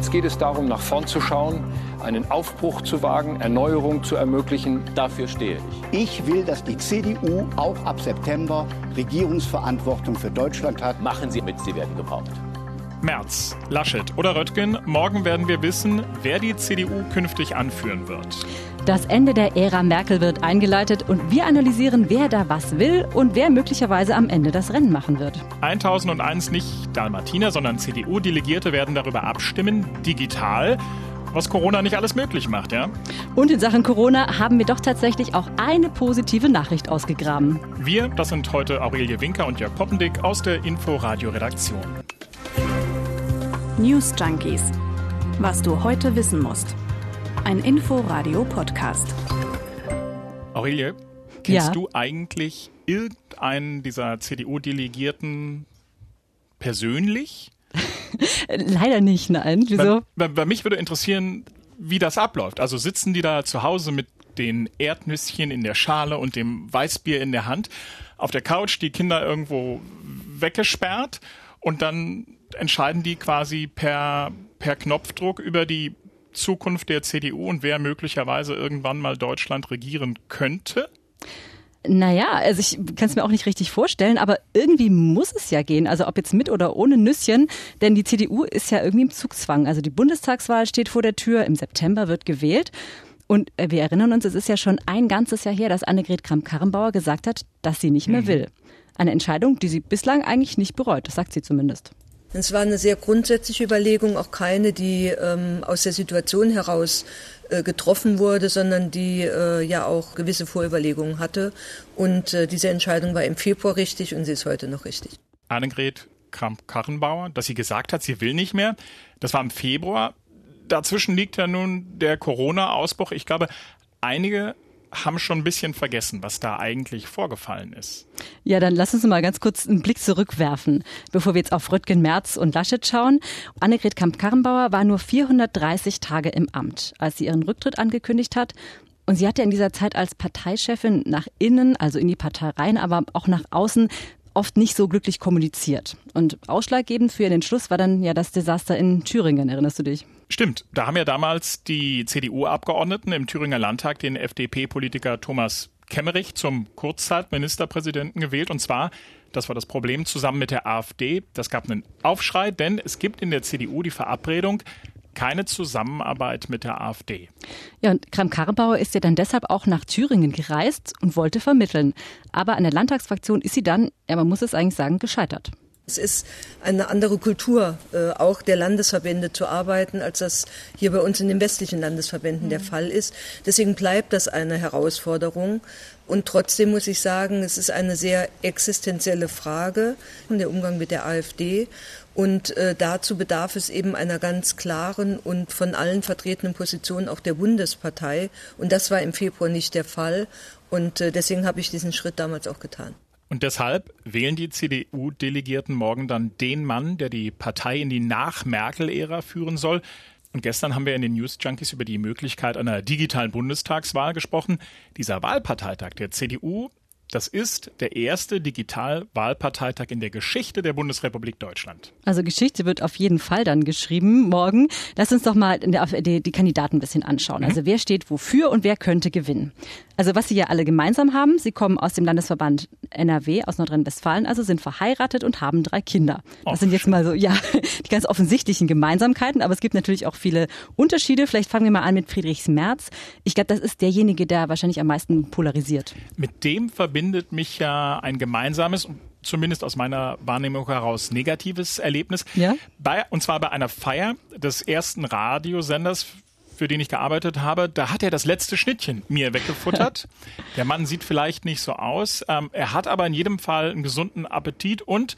Jetzt geht es darum, nach vorn zu schauen, einen Aufbruch zu wagen, Erneuerung zu ermöglichen. Dafür stehe ich. Ich will, dass die CDU auch ab September Regierungsverantwortung für Deutschland hat. Machen Sie mit, Sie werden gebraucht. Merz, Laschet oder Röttgen, morgen werden wir wissen, wer die CDU künftig anführen wird. Das Ende der Ära Merkel wird eingeleitet und wir analysieren, wer da was will und wer möglicherweise am Ende das Rennen machen wird. 1001 nicht Dalmatiner, sondern CDU-Delegierte werden darüber abstimmen, digital was Corona nicht alles möglich macht, ja? Und in Sachen Corona haben wir doch tatsächlich auch eine positive Nachricht ausgegraben. Wir, das sind heute Aurelie Winker und Jörg Poppendick aus der Inforadio-Redaktion. News Junkies. Was du heute wissen musst. Ein Info-Radio-Podcast. Aurelie, kennst Ja. du eigentlich irgendeinen dieser CDU-Delegierten persönlich? Leider nicht, nein. Wieso? Bei, bei, bei mich würde interessieren, wie das abläuft. Also sitzen die da zu Hause mit den Erdnüsschen in der Schale und dem Weißbier in der Hand, auf der Couch, die Kinder irgendwo weggesperrt und dann entscheiden die quasi per, per Knopfdruck über die Zukunft der CDU und wer möglicherweise irgendwann mal Deutschland regieren könnte? Naja, also ich kann es mir auch nicht richtig vorstellen, aber irgendwie muss es ja gehen. Also ob jetzt mit oder ohne Nüsschen, denn die CDU ist ja irgendwie im Zugzwang. Also die Bundestagswahl steht vor der Tür, im September wird gewählt. Und wir erinnern uns, es ist ja schon ein ganzes Jahr her, dass Annegret Kramp-Karrenbauer gesagt hat, dass sie nicht mehr will. Eine Entscheidung, die sie bislang eigentlich nicht bereut, das sagt sie zumindest. Es war eine sehr grundsätzliche Überlegung, auch keine, die ähm, aus der Situation heraus äh, getroffen wurde, sondern die äh, ja auch gewisse Vorüberlegungen hatte. Und äh, diese Entscheidung war im Februar richtig und sie ist heute noch richtig. Annegret Kramp-Karrenbauer, dass sie gesagt hat, sie will nicht mehr. Das war im Februar. Dazwischen liegt ja nun der Corona-Ausbruch. Ich glaube, einige haben schon ein bisschen vergessen, was da eigentlich vorgefallen ist. Ja, dann lass uns mal ganz kurz einen Blick zurückwerfen, bevor wir jetzt auf Röttgen, Merz und Laschet schauen. Annegret Kamp-Karrenbauer war nur 430 Tage im Amt, als sie ihren Rücktritt angekündigt hat. Und sie hatte in dieser Zeit als Parteichefin nach innen, also in die Partei rein, aber auch nach außen oft nicht so glücklich kommuniziert. Und ausschlaggebend für ihren Entschluss war dann ja das Desaster in Thüringen, erinnerst du dich? Stimmt, da haben ja damals die CDU-Abgeordneten im Thüringer Landtag den FDP-Politiker Thomas Kemmerich zum Kurzzeitministerpräsidenten gewählt. Und zwar, das war das Problem, zusammen mit der AfD. Das gab einen Aufschrei, denn es gibt in der CDU die Verabredung, keine Zusammenarbeit mit der AfD. Ja, und Kram-Karrenbauer ist ja dann deshalb auch nach Thüringen gereist und wollte vermitteln. Aber an der Landtagsfraktion ist sie dann, ja, man muss es eigentlich sagen, gescheitert. Es ist eine andere Kultur, äh, auch der Landesverbände zu arbeiten, als das hier bei uns in den westlichen Landesverbänden der Fall ist. Deswegen bleibt das eine Herausforderung. Und trotzdem muss ich sagen, es ist eine sehr existenzielle Frage, der Umgang mit der AfD. Und äh, dazu bedarf es eben einer ganz klaren und von allen vertretenen Position auch der Bundespartei. Und das war im Februar nicht der Fall. Und äh, deswegen habe ich diesen Schritt damals auch getan. Und deshalb wählen die CDU-Delegierten morgen dann den Mann, der die Partei in die Nach-Merkel-Ära führen soll. Und gestern haben wir in den News Junkies über die Möglichkeit einer digitalen Bundestagswahl gesprochen. Dieser Wahlparteitag der CDU, das ist der erste Digital-Wahlparteitag in der Geschichte der Bundesrepublik Deutschland. Also Geschichte wird auf jeden Fall dann geschrieben morgen. Lass uns doch mal die, die Kandidaten ein bisschen anschauen. Also wer steht wofür und wer könnte gewinnen. Also was sie ja alle gemeinsam haben, sie kommen aus dem Landesverband NRW aus Nordrhein-Westfalen, also sind verheiratet und haben drei Kinder. Das Oh, sind jetzt mal so, ja, die ganz offensichtlichen Gemeinsamkeiten, aber es gibt natürlich auch viele Unterschiede. Vielleicht fangen wir mal an mit Friedrichs Merz. Ich glaube, das ist derjenige, der wahrscheinlich am meisten polarisiert. Mit dem verbindet mich ja ein gemeinsames, zumindest aus meiner Wahrnehmung heraus, negatives Erlebnis. Ja? Bei, und zwar bei einer Feier des ersten Radiosenders, für den ich gearbeitet habe, da hat er das letzte Schnittchen mir weggefuttert. Der Mann sieht vielleicht nicht so aus, ähm, er hat aber in jedem Fall einen gesunden Appetit und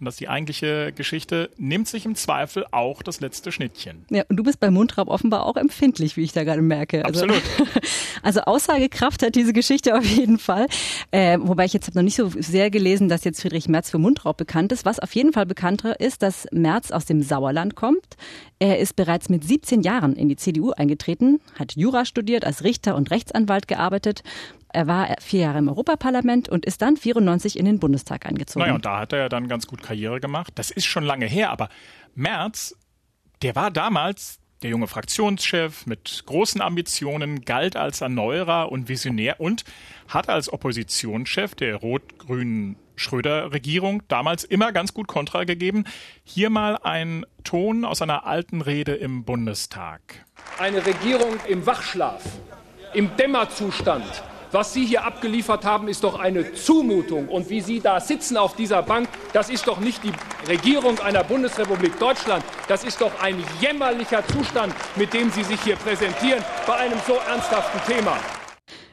und das ist die eigentliche Geschichte, nimmt sich im Zweifel auch das letzte Schnittchen. Ja, und du bist bei Mundraub offenbar auch empfindlich, wie ich da gerade merke. Also, Absolut. Also Aussagekraft hat diese Geschichte auf jeden Fall. Äh, wobei ich jetzt habe noch nicht so sehr gelesen, dass jetzt Friedrich Merz für Mundraub bekannt ist. Was auf jeden Fall bekannter ist, dass Merz aus dem Sauerland kommt. Er ist bereits mit 17 Jahren in die CDU eingetreten, hat Jura studiert, als Richter und Rechtsanwalt gearbeitet. Er war vier Jahre im Europaparlament und ist dann 94 in den Bundestag eingezogen. Naja, und da hat er ja dann ganz gut Karriere gemacht. Das ist schon lange her, aber Merz Der war damals der junge Fraktionschef mit großen Ambitionen, galt als Erneuerer und Visionär und hat als Oppositionschef der rot-grünen Schröder-Regierung damals immer ganz gut Kontra gegeben. Hier mal ein Ton aus einer alten Rede im Bundestag. Eine Regierung im Wachschlaf, im Dämmerzustand, was Sie hier abgeliefert haben, ist doch eine Zumutung. Und wie Sie da sitzen auf dieser Bank, das ist doch nicht die Regierung einer Bundesrepublik Deutschland. Das ist doch ein jämmerlicher Zustand, mit dem Sie sich hier präsentieren bei einem so ernsthaften Thema.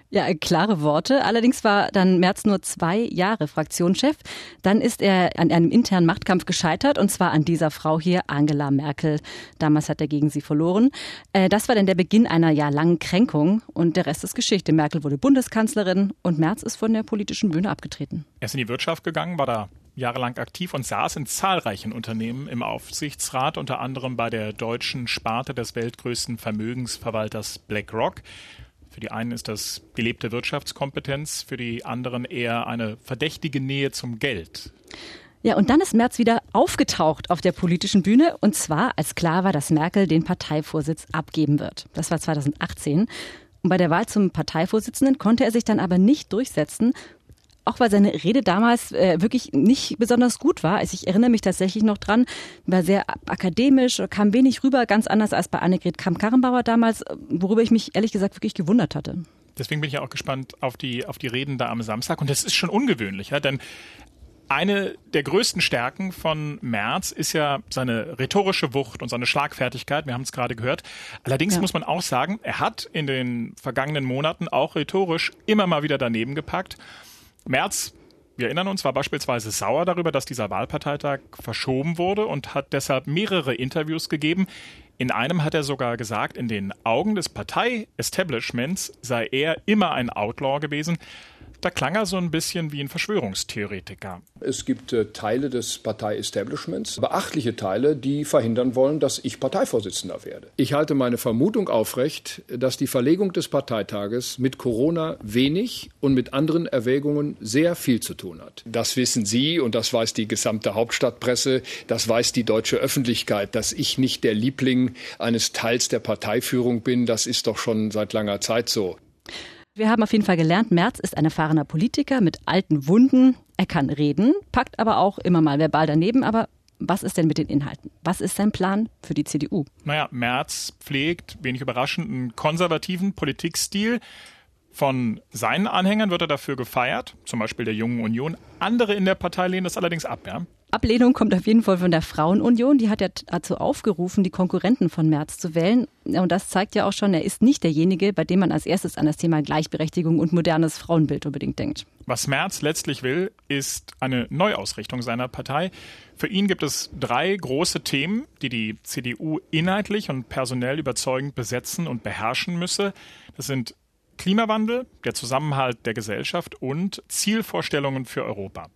Ja, klare Worte. Allerdings war dann Merz nur zwei Jahre Fraktionschef. Dann ist er an einem internen Machtkampf gescheitert und zwar an dieser Frau hier, Angela Merkel. Damals hat er gegen sie verloren. Äh, das war dann der Beginn einer jahrelangen Kränkung und der Rest ist Geschichte. Merkel wurde Bundeskanzlerin und Merz ist von der politischen Bühne abgetreten. Er ist in die Wirtschaft gegangen, war da jahrelang aktiv und saß in zahlreichen Unternehmen im Aufsichtsrat, unter anderem bei der deutschen Sparte des weltgrößten Vermögensverwalters BlackRock. Für die einen ist das gelebte Wirtschaftskompetenz, für die anderen eher eine verdächtige Nähe zum Geld. Ja, und dann ist Merz wieder aufgetaucht auf der politischen Bühne und zwar als klar war, dass Merkel den Parteivorsitz abgeben wird. Das war 2018. Und bei der Wahl zum Parteivorsitzenden konnte er sich dann aber nicht durchsetzen auch weil seine Rede damals äh, wirklich nicht besonders gut war. Also ich erinnere mich tatsächlich noch dran, war sehr akademisch, kam wenig rüber, ganz anders als bei Annegret Kramp-Karrenbauer damals, worüber ich mich ehrlich gesagt wirklich gewundert hatte. Deswegen bin ich ja auch gespannt auf die, auf die Reden da am Samstag. Und das ist schon ungewöhnlich, ja, denn eine der größten Stärken von Merz ist ja seine rhetorische Wucht und seine Schlagfertigkeit. Wir haben es gerade gehört. Allerdings ja. muss man auch sagen, er hat in den vergangenen Monaten auch rhetorisch immer mal wieder daneben gepackt. Merz wir erinnern uns, war beispielsweise sauer darüber, dass dieser Wahlparteitag verschoben wurde und hat deshalb mehrere Interviews gegeben. In einem hat er sogar gesagt, in den Augen des Partei-Establishments sei er immer ein Outlaw gewesen. Da klang er so ein bisschen wie ein Verschwörungstheoretiker. Es gibt äh, Teile des Partei-Establishments, beachtliche Teile, die verhindern wollen, dass ich Parteivorsitzender werde. Ich halte meine Vermutung aufrecht, dass die Verlegung des Parteitages mit Corona wenig und mit anderen Erwägungen sehr viel zu tun hat. Das wissen Sie und das weiß die gesamte Hauptstadtpresse, das weiß die deutsche Öffentlichkeit, dass ich nicht der Liebling eines Teils der Parteiführung bin, das ist doch schon seit langer Zeit so. Wir haben auf jeden Fall gelernt, Merz ist ein erfahrener Politiker mit alten Wunden. Er kann reden, packt aber auch immer mal verbal daneben. Aber was ist denn mit den Inhalten? Was ist sein Plan für die CDU? Naja, Merz pflegt, wenig überraschend, einen konservativen Politikstil. Von seinen Anhängern wird er dafür gefeiert, zum Beispiel der Jungen Union. Andere in der Partei lehnen das allerdings ab. Ja? Ablehnung kommt auf jeden Fall von der Frauenunion. Die hat ja dazu aufgerufen, die Konkurrenten von Merz zu wählen. Und das zeigt ja auch schon, er ist nicht derjenige, bei dem man als erstes an das Thema Gleichberechtigung und modernes Frauenbild unbedingt denkt. Was Merz letztlich will, ist eine Neuausrichtung seiner Partei. Für ihn gibt es drei große Themen, die die CDU inhaltlich und personell überzeugend besetzen und beherrschen müsse. Das sind Klimawandel, der Zusammenhalt der Gesellschaft und Zielvorstellungen für Europa.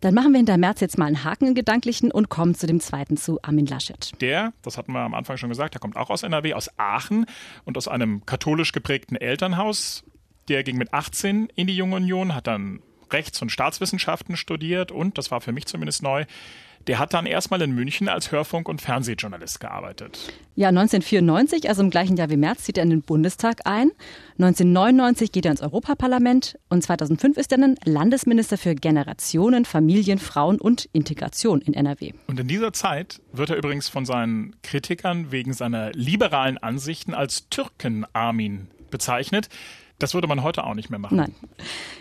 Dann machen wir hinter März jetzt mal einen Haken im Gedanklichen und kommen zu dem zweiten, zu Armin Laschet. Der, das hatten wir am Anfang schon gesagt, der kommt auch aus NRW, aus Aachen und aus einem katholisch geprägten Elternhaus. Der ging mit 18 in die Junge Union, hat dann Rechts- und Staatswissenschaften studiert und, das war für mich zumindest neu, der hat dann erstmal in München als Hörfunk- und Fernsehjournalist gearbeitet. Ja, 1994, also im gleichen Jahr wie März, zieht er in den Bundestag ein. 1999 geht er ins Europaparlament und 2005 ist er dann Landesminister für Generationen, Familien, Frauen und Integration in NRW. Und in dieser Zeit wird er übrigens von seinen Kritikern wegen seiner liberalen Ansichten als Türken-Armin bezeichnet. Das würde man heute auch nicht mehr machen. Nein.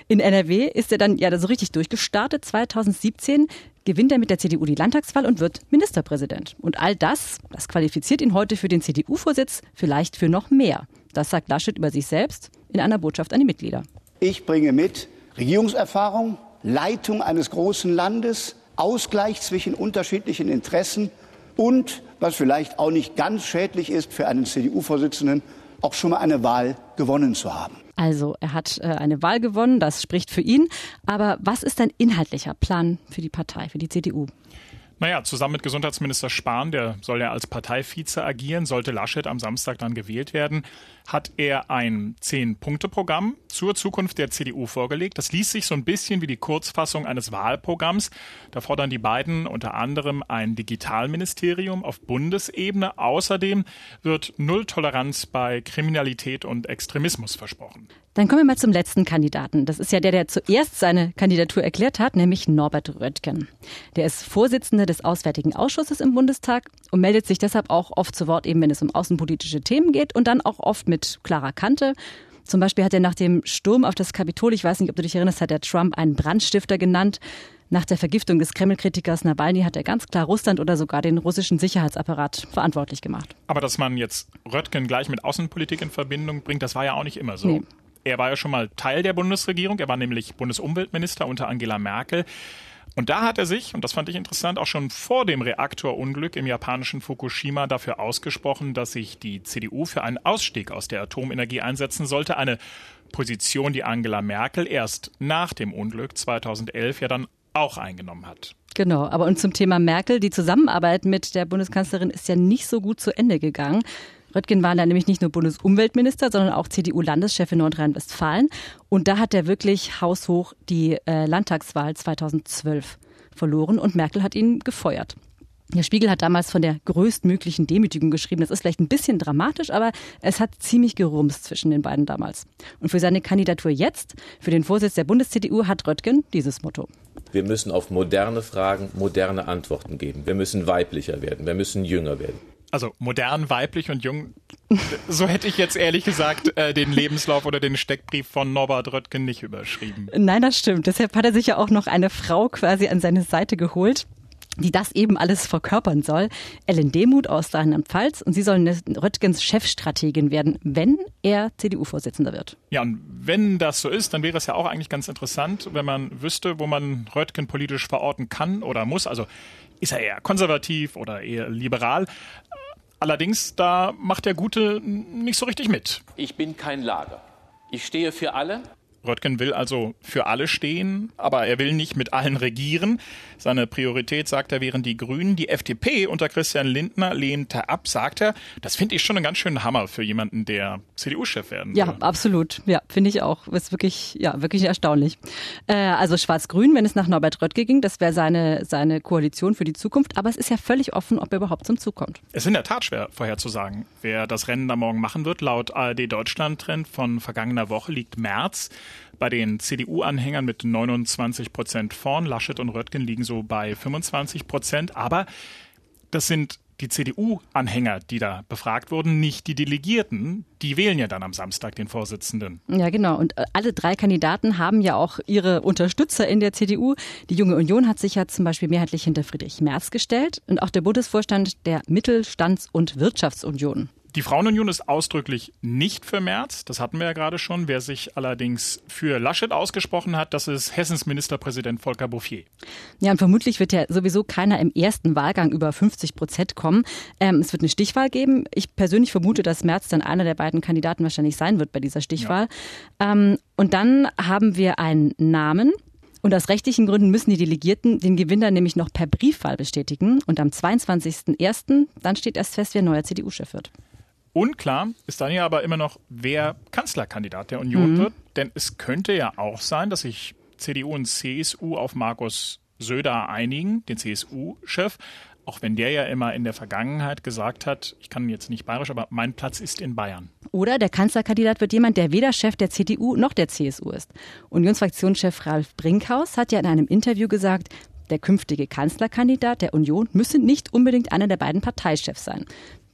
In NRW ist er dann ja so richtig durchgestartet. 2017 gewinnt er mit der CDU die Landtagswahl und wird Ministerpräsident. Und all das, das qualifiziert ihn heute für den CDU-Vorsitz, vielleicht für noch mehr. Das sagt Laschet über sich selbst in einer Botschaft an die Mitglieder. Ich bringe mit Regierungserfahrung, Leitung eines großen Landes, Ausgleich zwischen unterschiedlichen Interessen und, was vielleicht auch nicht ganz schädlich ist für einen CDU-Vorsitzenden, auch schon mal eine Wahl gewonnen zu haben. Also er hat äh, eine Wahl gewonnen, das spricht für ihn. Aber was ist ein inhaltlicher Plan für die Partei, für die CDU? Naja, zusammen mit Gesundheitsminister Spahn, der soll ja als Parteivize agieren, sollte Laschet am Samstag dann gewählt werden, hat er ein Zehn-Punkte-Programm zur Zukunft der CDU vorgelegt. Das liest sich so ein bisschen wie die Kurzfassung eines Wahlprogramms. Da fordern die beiden unter anderem ein Digitalministerium auf Bundesebene. Außerdem wird Null Toleranz bei Kriminalität und Extremismus versprochen. Dann kommen wir mal zum letzten Kandidaten. Das ist ja der, der zuerst seine Kandidatur erklärt hat, nämlich Norbert Röttgen. Der ist Vorsitzender des Auswärtigen Ausschusses im Bundestag und meldet sich deshalb auch oft zu Wort, eben wenn es um außenpolitische Themen geht und dann auch oft mit klarer Kante. Zum Beispiel hat er nach dem Sturm auf das Kapitol, ich weiß nicht, ob du dich erinnerst, hat der Trump einen Brandstifter genannt. Nach der Vergiftung des Kreml-Kritikers Nawalny hat er ganz klar Russland oder sogar den russischen Sicherheitsapparat verantwortlich gemacht. Aber dass man jetzt Röttgen gleich mit Außenpolitik in Verbindung bringt, das war ja auch nicht immer so. Nee. Er war ja schon mal Teil der Bundesregierung. Er war nämlich Bundesumweltminister unter Angela Merkel. Und da hat er sich, und das fand ich interessant, auch schon vor dem Reaktorunglück im japanischen Fukushima dafür ausgesprochen, dass sich die CDU für einen Ausstieg aus der Atomenergie einsetzen sollte. Eine Position, die Angela Merkel erst nach dem Unglück 2011 ja dann auch eingenommen hat. Genau, aber und zum Thema Merkel, die Zusammenarbeit mit der Bundeskanzlerin ist ja nicht so gut zu Ende gegangen. Röttgen war da nämlich nicht nur Bundesumweltminister, sondern auch CDU-Landeschef in Nordrhein-Westfalen. Und da hat er wirklich haushoch die äh, Landtagswahl 2012 verloren und Merkel hat ihn gefeuert. Der Spiegel hat damals von der größtmöglichen Demütigung geschrieben. Das ist vielleicht ein bisschen dramatisch, aber es hat ziemlich gerumst zwischen den beiden damals. Und für seine Kandidatur jetzt, für den Vorsitz der Bundes-CDU, hat Röttgen dieses Motto. Wir müssen auf moderne Fragen moderne Antworten geben. Wir müssen weiblicher werden. Wir müssen jünger werden also modern, weiblich und jung. So hätte ich jetzt ehrlich gesagt äh, den Lebenslauf oder den Steckbrief von Norbert Röttgen nicht überschrieben. Nein, das stimmt. Deshalb hat er sich ja auch noch eine Frau quasi an seine Seite geholt die das eben alles verkörpern soll. Ellen Demuth aus Rheinland-Pfalz und sie soll Röttgens Chefstrategin werden, wenn er CDU-Vorsitzender wird. Ja, und wenn das so ist, dann wäre es ja auch eigentlich ganz interessant, wenn man wüsste, wo man Röttgen politisch verorten kann oder muss. Also ist er eher konservativ oder eher liberal? Allerdings, da macht der Gute nicht so richtig mit. Ich bin kein Lager. Ich stehe für alle Röttgen will also für alle stehen, aber er will nicht mit allen regieren. Seine Priorität, sagt er, wären die Grünen. Die FDP unter Christian Lindner lehnte ab, sagt er. Das finde ich schon einen ganz schönen Hammer für jemanden, der CDU-Chef werden will. Ja, absolut. Ja, finde ich auch. Ist wirklich, ja, wirklich erstaunlich. Äh, also Schwarz-Grün, wenn es nach Norbert Röttge ging, das wäre seine, seine Koalition für die Zukunft. Aber es ist ja völlig offen, ob er überhaupt zum Zug kommt. Es ist in der Tat schwer vorherzusagen, wer das Rennen da morgen machen wird. Laut ARD Deutschland-Trend von vergangener Woche liegt März bei den CDU-Anhängern mit 29 Prozent vorn. Laschet und Röttgen liegen so bei 25 Prozent. Aber das sind die CDU-Anhänger, die da befragt wurden, nicht die Delegierten. Die wählen ja dann am Samstag den Vorsitzenden. Ja, genau. Und äh, alle drei Kandidaten haben ja auch ihre Unterstützer in der CDU. Die Junge Union hat sich ja zum Beispiel mehrheitlich hinter Friedrich Merz gestellt und auch der Bundesvorstand der Mittelstands- und Wirtschaftsunion. Die Frauenunion ist ausdrücklich nicht für Merz, das hatten wir ja gerade schon. Wer sich allerdings für Laschet ausgesprochen hat, das ist Hessens Ministerpräsident Volker Bouffier. Ja, und vermutlich wird ja sowieso keiner im ersten Wahlgang über 50 Prozent kommen. Ähm, es wird eine Stichwahl geben. Ich persönlich vermute, dass Merz dann einer der beiden Kandidaten wahrscheinlich sein wird bei dieser Stichwahl. Ja. Ähm, und dann haben wir einen Namen. Und aus rechtlichen Gründen müssen die Delegierten den Gewinner nämlich noch per Briefwahl bestätigen. Und am 22.01. dann steht erst fest, wer neuer CDU-Chef wird. Unklar ist dann ja aber immer noch, wer Kanzlerkandidat der Union mhm. wird. Denn es könnte ja auch sein, dass sich CDU und CSU auf Markus Söder einigen, den CSU-Chef. Auch wenn der ja immer in der Vergangenheit gesagt hat, ich kann jetzt nicht bayerisch, aber mein Platz ist in Bayern. Oder der Kanzlerkandidat wird jemand, der weder Chef der CDU noch der CSU ist. Unionsfraktionschef Ralf Brinkhaus hat ja in einem Interview gesagt, der künftige Kanzlerkandidat der Union müsse nicht unbedingt einer der beiden Parteichefs sein.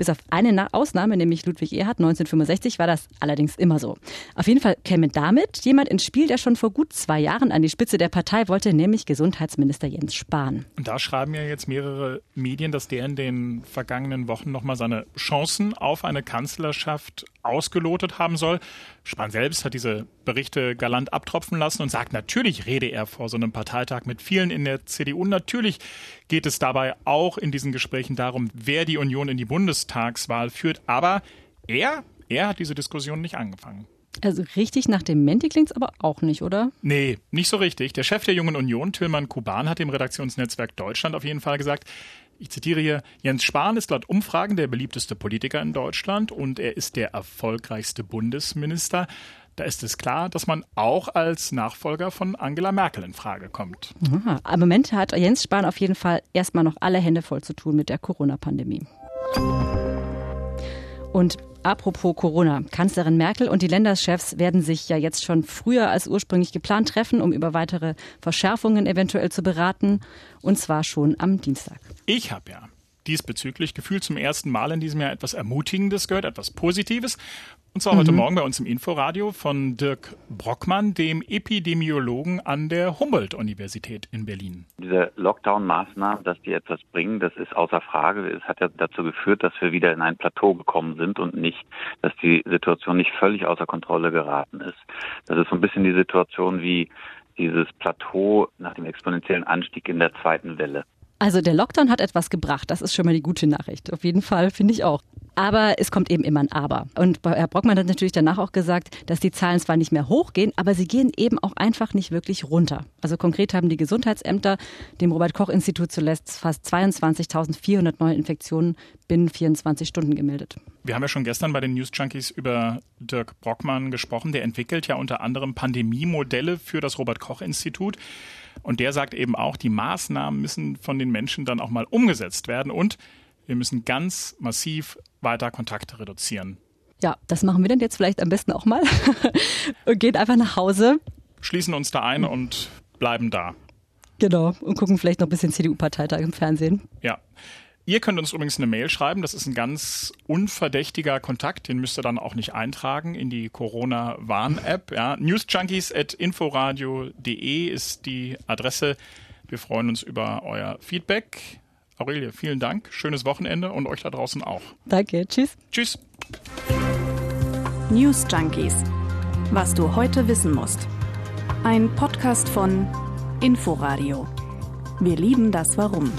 Bis auf eine Ausnahme, nämlich Ludwig Erhard 1965, war das allerdings immer so. Auf jeden Fall käme damit jemand ins Spiel, der schon vor gut zwei Jahren an die Spitze der Partei wollte, nämlich Gesundheitsminister Jens Spahn. Und da schreiben ja jetzt mehrere Medien, dass der in den vergangenen Wochen nochmal seine Chancen auf eine Kanzlerschaft ausgelotet haben soll. Spahn selbst hat diese Berichte galant abtropfen lassen und sagt, natürlich rede er vor so einem Parteitag mit vielen in der CDU. Natürlich geht es dabei auch in diesen Gesprächen darum, wer die Union in die Bundestagswahl führt. Aber er, er hat diese Diskussion nicht angefangen. Also richtig nach dem Menti klingt's aber auch nicht, oder? Nee, nicht so richtig. Der Chef der Jungen Union, Tilman Kuban, hat dem Redaktionsnetzwerk Deutschland auf jeden Fall gesagt, ich zitiere hier, Jens Spahn ist laut Umfragen der beliebteste Politiker in Deutschland und er ist der erfolgreichste Bundesminister. Da ist es klar, dass man auch als Nachfolger von Angela Merkel in Frage kommt. Aha. Im Moment hat Jens Spahn auf jeden Fall erstmal noch alle Hände voll zu tun mit der Corona-Pandemie. Und apropos Corona, Kanzlerin Merkel und die Länderchefs werden sich ja jetzt schon früher als ursprünglich geplant treffen, um über weitere Verschärfungen eventuell zu beraten. Und zwar schon am Dienstag. Ich habe ja diesbezüglich gefühlt zum ersten Mal in diesem Jahr etwas Ermutigendes gehört, etwas Positives. Und zwar mhm. heute Morgen bei uns im Inforadio von Dirk Brockmann, dem Epidemiologen an der Humboldt-Universität in Berlin. Diese Lockdown-Maßnahmen, dass die etwas bringen, das ist außer Frage. Es hat ja dazu geführt, dass wir wieder in ein Plateau gekommen sind und nicht, dass die Situation nicht völlig außer Kontrolle geraten ist. Das ist so ein bisschen die Situation wie dieses Plateau nach dem exponentiellen Anstieg in der zweiten Welle. Also der Lockdown hat etwas gebracht. Das ist schon mal die gute Nachricht. Auf jeden Fall finde ich auch. Aber es kommt eben immer ein Aber. Und Herr Brockmann hat natürlich danach auch gesagt, dass die Zahlen zwar nicht mehr hochgehen, aber sie gehen eben auch einfach nicht wirklich runter. Also konkret haben die Gesundheitsämter dem Robert-Koch-Institut zuletzt fast 22.400 neue Infektionen binnen 24 Stunden gemeldet. Wir haben ja schon gestern bei den News Junkies über Dirk Brockmann gesprochen. Der entwickelt ja unter anderem Pandemiemodelle für das Robert-Koch-Institut. Und der sagt eben auch, die Maßnahmen müssen von den Menschen dann auch mal umgesetzt werden und wir müssen ganz massiv weiter Kontakte reduzieren. Ja, das machen wir denn jetzt vielleicht am besten auch mal und gehen einfach nach Hause. Schließen uns da ein und bleiben da. Genau, und gucken vielleicht noch ein bisschen CDU-Parteitag im Fernsehen. Ja. Ihr könnt uns übrigens eine Mail schreiben. Das ist ein ganz unverdächtiger Kontakt. Den müsst ihr dann auch nicht eintragen in die Corona-Warn-App. Ja. Newsjunkies.inforadio.de ist die Adresse. Wir freuen uns über euer Feedback. Aurelie, vielen Dank. Schönes Wochenende und euch da draußen auch. Danke. Tschüss. Tschüss. News Junkies. Was du heute wissen musst. Ein Podcast von Inforadio. Wir lieben das Warum.